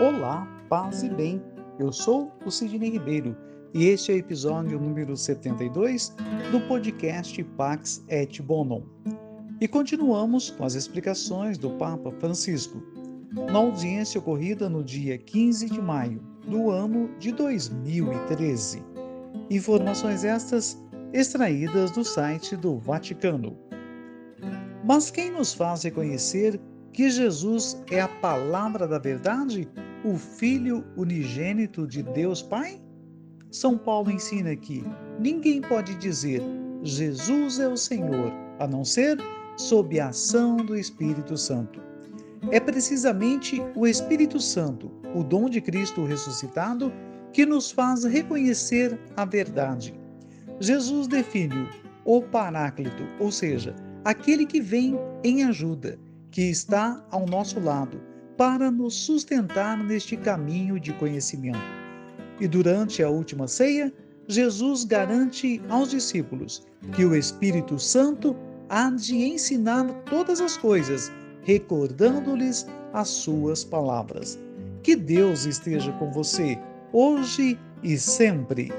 Olá, paz e bem. Eu sou o Sidney Ribeiro e este é o episódio número 72 do podcast Pax et Bonum. E continuamos com as explicações do Papa Francisco na audiência ocorrida no dia 15 de maio do ano de 2013. Informações estas extraídas do site do Vaticano. Mas quem nos faz reconhecer que Jesus é a palavra da verdade o Filho unigênito de Deus Pai? São Paulo ensina que ninguém pode dizer Jesus é o Senhor, a não ser sob a ação do Espírito Santo. É precisamente o Espírito Santo, o dom de Cristo ressuscitado, que nos faz reconhecer a verdade. Jesus define o Paráclito, ou seja, aquele que vem em ajuda, que está ao nosso lado, para nos sustentar neste caminho de conhecimento. E durante a última ceia, Jesus garante aos discípulos que o Espírito Santo há de ensinar todas as coisas, recordando-lhes as suas palavras. Que Deus esteja com você, hoje e sempre.